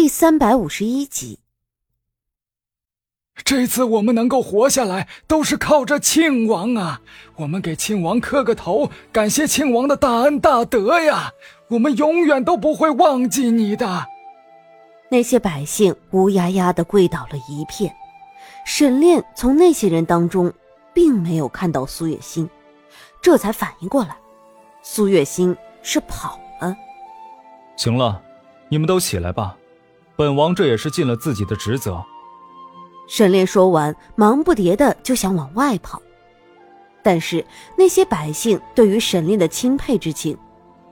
第三百五十一集。这次我们能够活下来，都是靠着庆王啊！我们给庆王磕个头，感谢庆王的大恩大德呀！我们永远都不会忘记你的。那些百姓乌压压的跪倒了一片。沈炼从那些人当中，并没有看到苏月心，这才反应过来，苏月心是跑了。行了，你们都起来吧，本王这也是尽了自己的职责。沈炼说完，忙不迭的就想往外跑，但是那些百姓对于沈炼的钦佩之情，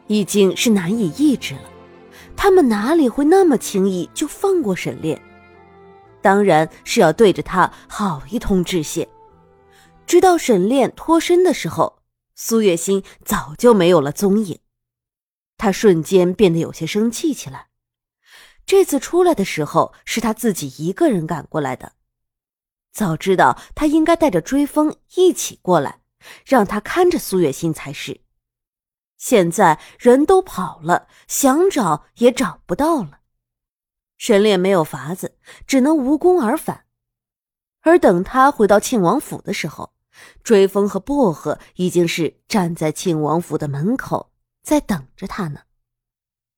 已经是难以抑制了。他们哪里会那么轻易就放过沈炼？当然是要对着他好一通致谢。直到沈炼脱身的时候，苏月心早就没有了踪影。他瞬间变得有些生气起来。这次出来的时候，是他自己一个人赶过来的。早知道他应该带着追风一起过来，让他看着苏月心才是。现在人都跑了，想找也找不到了。沈炼没有法子，只能无功而返。而等他回到庆王府的时候，追风和薄荷已经是站在庆王府的门口，在等着他呢。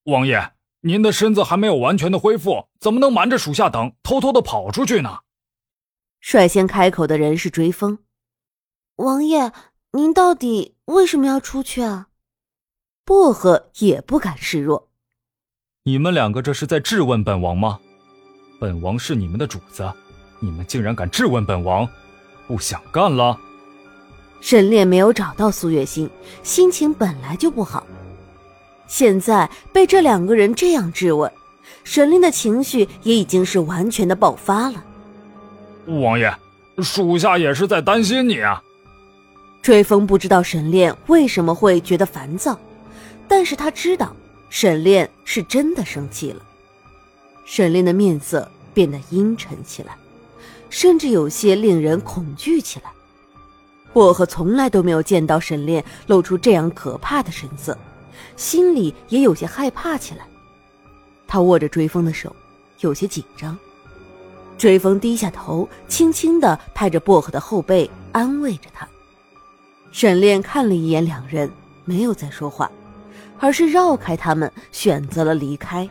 王爷，您的身子还没有完全的恢复，怎么能瞒着属下等，偷偷的跑出去呢？率先开口的人是追风。王爷，您到底为什么要出去啊？薄荷也不敢示弱。你们两个这是在质问本王吗？本王是你们的主子，你们竟然敢质问本王，不想干了？沈炼没有找到苏月心，心情本来就不好，现在被这两个人这样质问，沈炼的情绪也已经是完全的爆发了。王爷，属下也是在担心你啊。追风不知道沈炼为什么会觉得烦躁，但是他知道。沈炼是真的生气了，沈炼的面色变得阴沉起来，甚至有些令人恐惧起来。薄荷从来都没有见到沈炼露出这样可怕的神色，心里也有些害怕起来。他握着追风的手，有些紧张。追风低下头，轻轻的拍着薄荷的后背，安慰着他。沈炼看了一眼两人，没有再说话。而是绕开他们，选择了离开。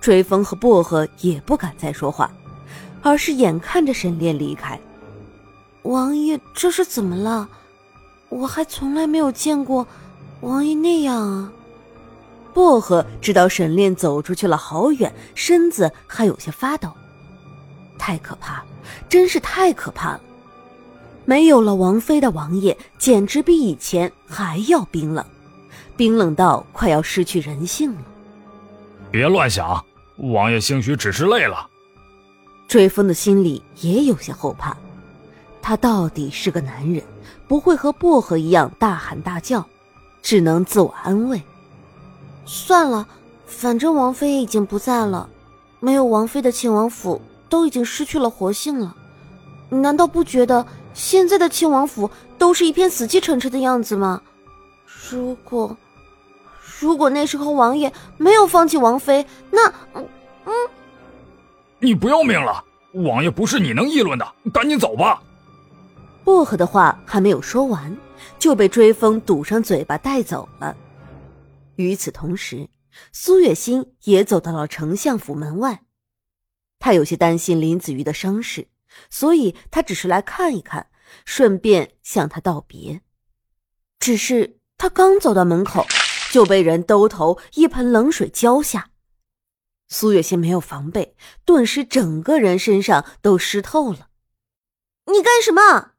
追风和薄荷也不敢再说话，而是眼看着沈炼离开。王爷这是怎么了？我还从来没有见过王爷那样啊！薄荷知道沈炼走出去了好远，身子还有些发抖。太可怕，真是太可怕了！没有了王妃的王爷，简直比以前还要冰冷。冰冷到快要失去人性了。别乱想，王爷兴许只是累了。追风的心里也有些后怕，他到底是个男人，不会和薄荷一样大喊大叫，只能自我安慰。算了，反正王妃已经不在了，没有王妃的庆王府都已经失去了活性了。你难道不觉得现在的庆王府都是一片死气沉沉的样子吗？如果……如果那时候王爷没有放弃王妃，那……嗯，你不要命了？王爷不是你能议论的，赶紧走吧。薄荷的话还没有说完，就被追风堵上嘴巴带走了。与此同时，苏月心也走到了丞相府门外，他有些担心林子瑜的伤势，所以他只是来看一看，顺便向他道别。只是他刚走到门口。就被人兜头一盆冷水浇下，苏月心没有防备，顿时整个人身上都湿透了。你干什么？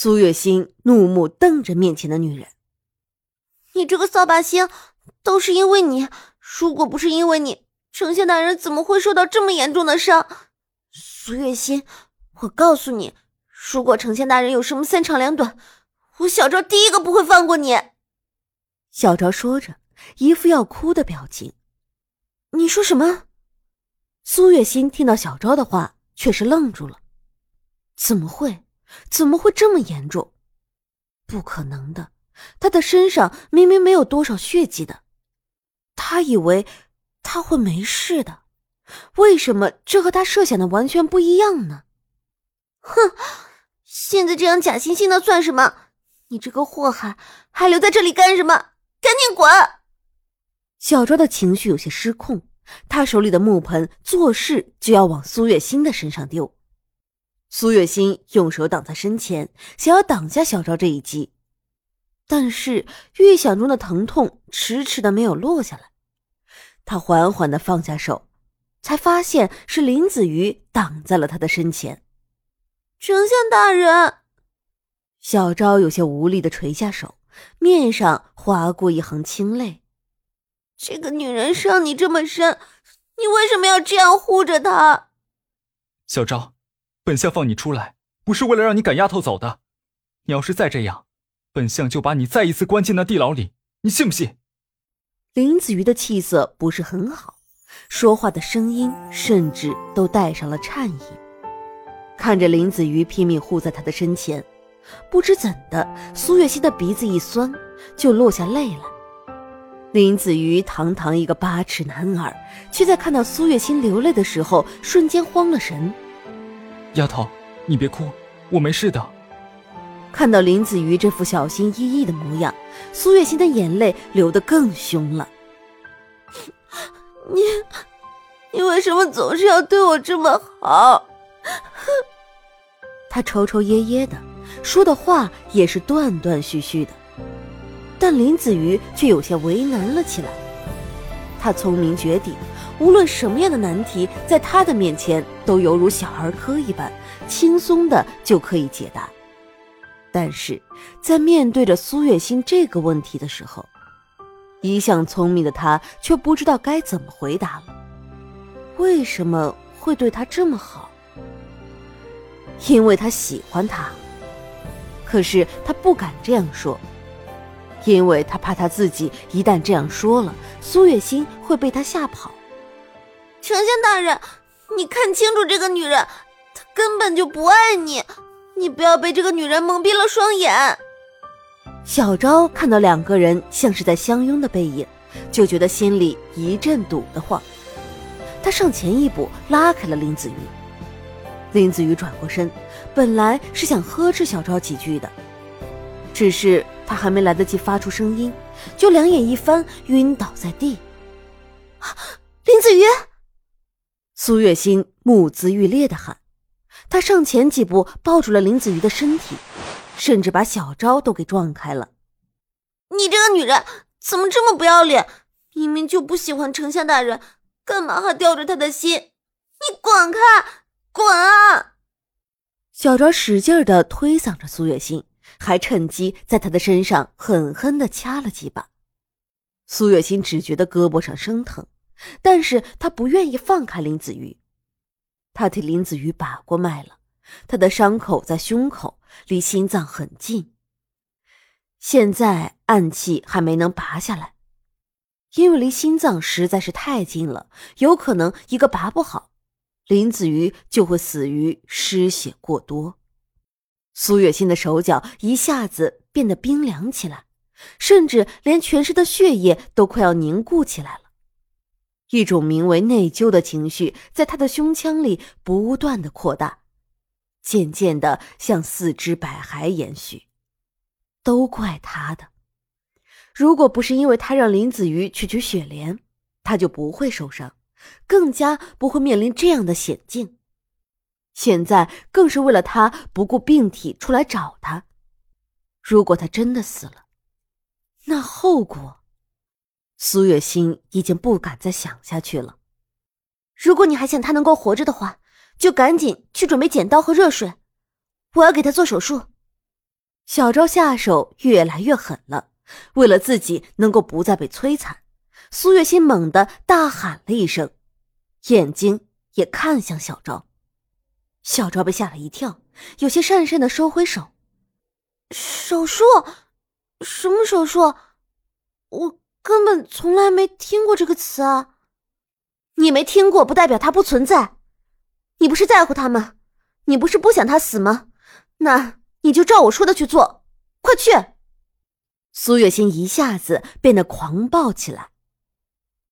苏月心怒目瞪着面前的女人：“你这个扫把星，都是因为你！如果不是因为你，丞相大人怎么会受到这么严重的伤？苏月心，我告诉你，如果丞相大人有什么三长两短，我小昭第一个不会放过你。”小昭说着，一副要哭的表情。你说什么？苏月心听到小昭的话，却是愣住了。怎么会？怎么会这么严重？不可能的，他的身上明明没有多少血迹的。他以为他会没事的。为什么这和他设想的完全不一样呢？哼，现在这样假惺惺的算什么？你这个祸害，还留在这里干什么？赶紧滚！小昭的情绪有些失控，他手里的木盆做事就要往苏月心的身上丢。苏月心用手挡在身前，想要挡下小昭这一击，但是预想中的疼痛迟迟的没有落下来。他缓缓的放下手，才发现是林子瑜挡在了他的身前。丞相大人，小昭有些无力的垂下手，面上划过一行清泪。这个女人伤你这么深，你为什么要这样护着她？小昭。本相放你出来，不是为了让你赶丫头走的。你要是再这样，本相就把你再一次关进那地牢里，你信不信？林子瑜的气色不是很好，说话的声音甚至都带上了颤意。看着林子瑜拼命护在他的身前，不知怎的，苏月心的鼻子一酸，就落下泪来。林子瑜堂堂一个八尺男儿，却在看到苏月心流泪的时候，瞬间慌了神。丫头，你别哭，我没事的。看到林子瑜这副小心翼翼的模样，苏月心的眼泪流得更凶了。你，你为什么总是要对我这么好？他抽抽噎噎的，说的话也是断断续续的。但林子瑜却有些为难了起来。他聪明绝顶。无论什么样的难题，在他的面前都犹如小儿科一般，轻松的就可以解答。但是，在面对着苏月心这个问题的时候，一向聪明的他却不知道该怎么回答了。为什么会对他这么好？因为他喜欢他。可是他不敢这样说，因为他怕他自己一旦这样说了，苏月心会被他吓跑。丞相大人，你看清楚这个女人，她根本就不爱你，你不要被这个女人蒙蔽了双眼。小昭看到两个人像是在相拥的背影，就觉得心里一阵堵得慌。他上前一步拉开了林子瑜。林子瑜转过身，本来是想呵斥小昭几句的，只是他还没来得及发出声音，就两眼一翻，晕倒在地。林子瑜。苏月心目眦欲裂的喊，他上前几步抱住了林子瑜的身体，甚至把小昭都给撞开了。你这个女人怎么这么不要脸？明明就不喜欢丞相大人，干嘛还吊着他的心？你滚开，滚啊！小昭使劲的推搡着苏月心，还趁机在他的身上狠狠的掐了几把。苏月心只觉得胳膊上生疼。但是他不愿意放开林子瑜，他替林子瑜把过脉了，他的伤口在胸口，离心脏很近。现在暗器还没能拔下来，因为离心脏实在是太近了，有可能一个拔不好，林子瑜就会死于失血过多。苏月心的手脚一下子变得冰凉起来，甚至连全身的血液都快要凝固起来了。一种名为内疚的情绪在他的胸腔里不断的扩大，渐渐的向四肢百骸延续。都怪他的，如果不是因为他让林子瑜去取雪莲，他就不会受伤，更加不会面临这样的险境。现在更是为了他不顾病体出来找他。如果他真的死了，那后果……苏月心已经不敢再想下去了。如果你还想他能够活着的话，就赶紧去准备剪刀和热水，我要给他做手术。小昭下手越来越狠了，为了自己能够不再被摧残，苏月心猛地大喊了一声，眼睛也看向小昭。小昭被吓了一跳，有些讪讪的收回手。手术？什么手术？我。根本从来没听过这个词啊！你没听过不代表它不存在。你不是在乎他吗？你不是不想他死吗？那你就照我说的去做，快去！苏月心一下子变得狂暴起来。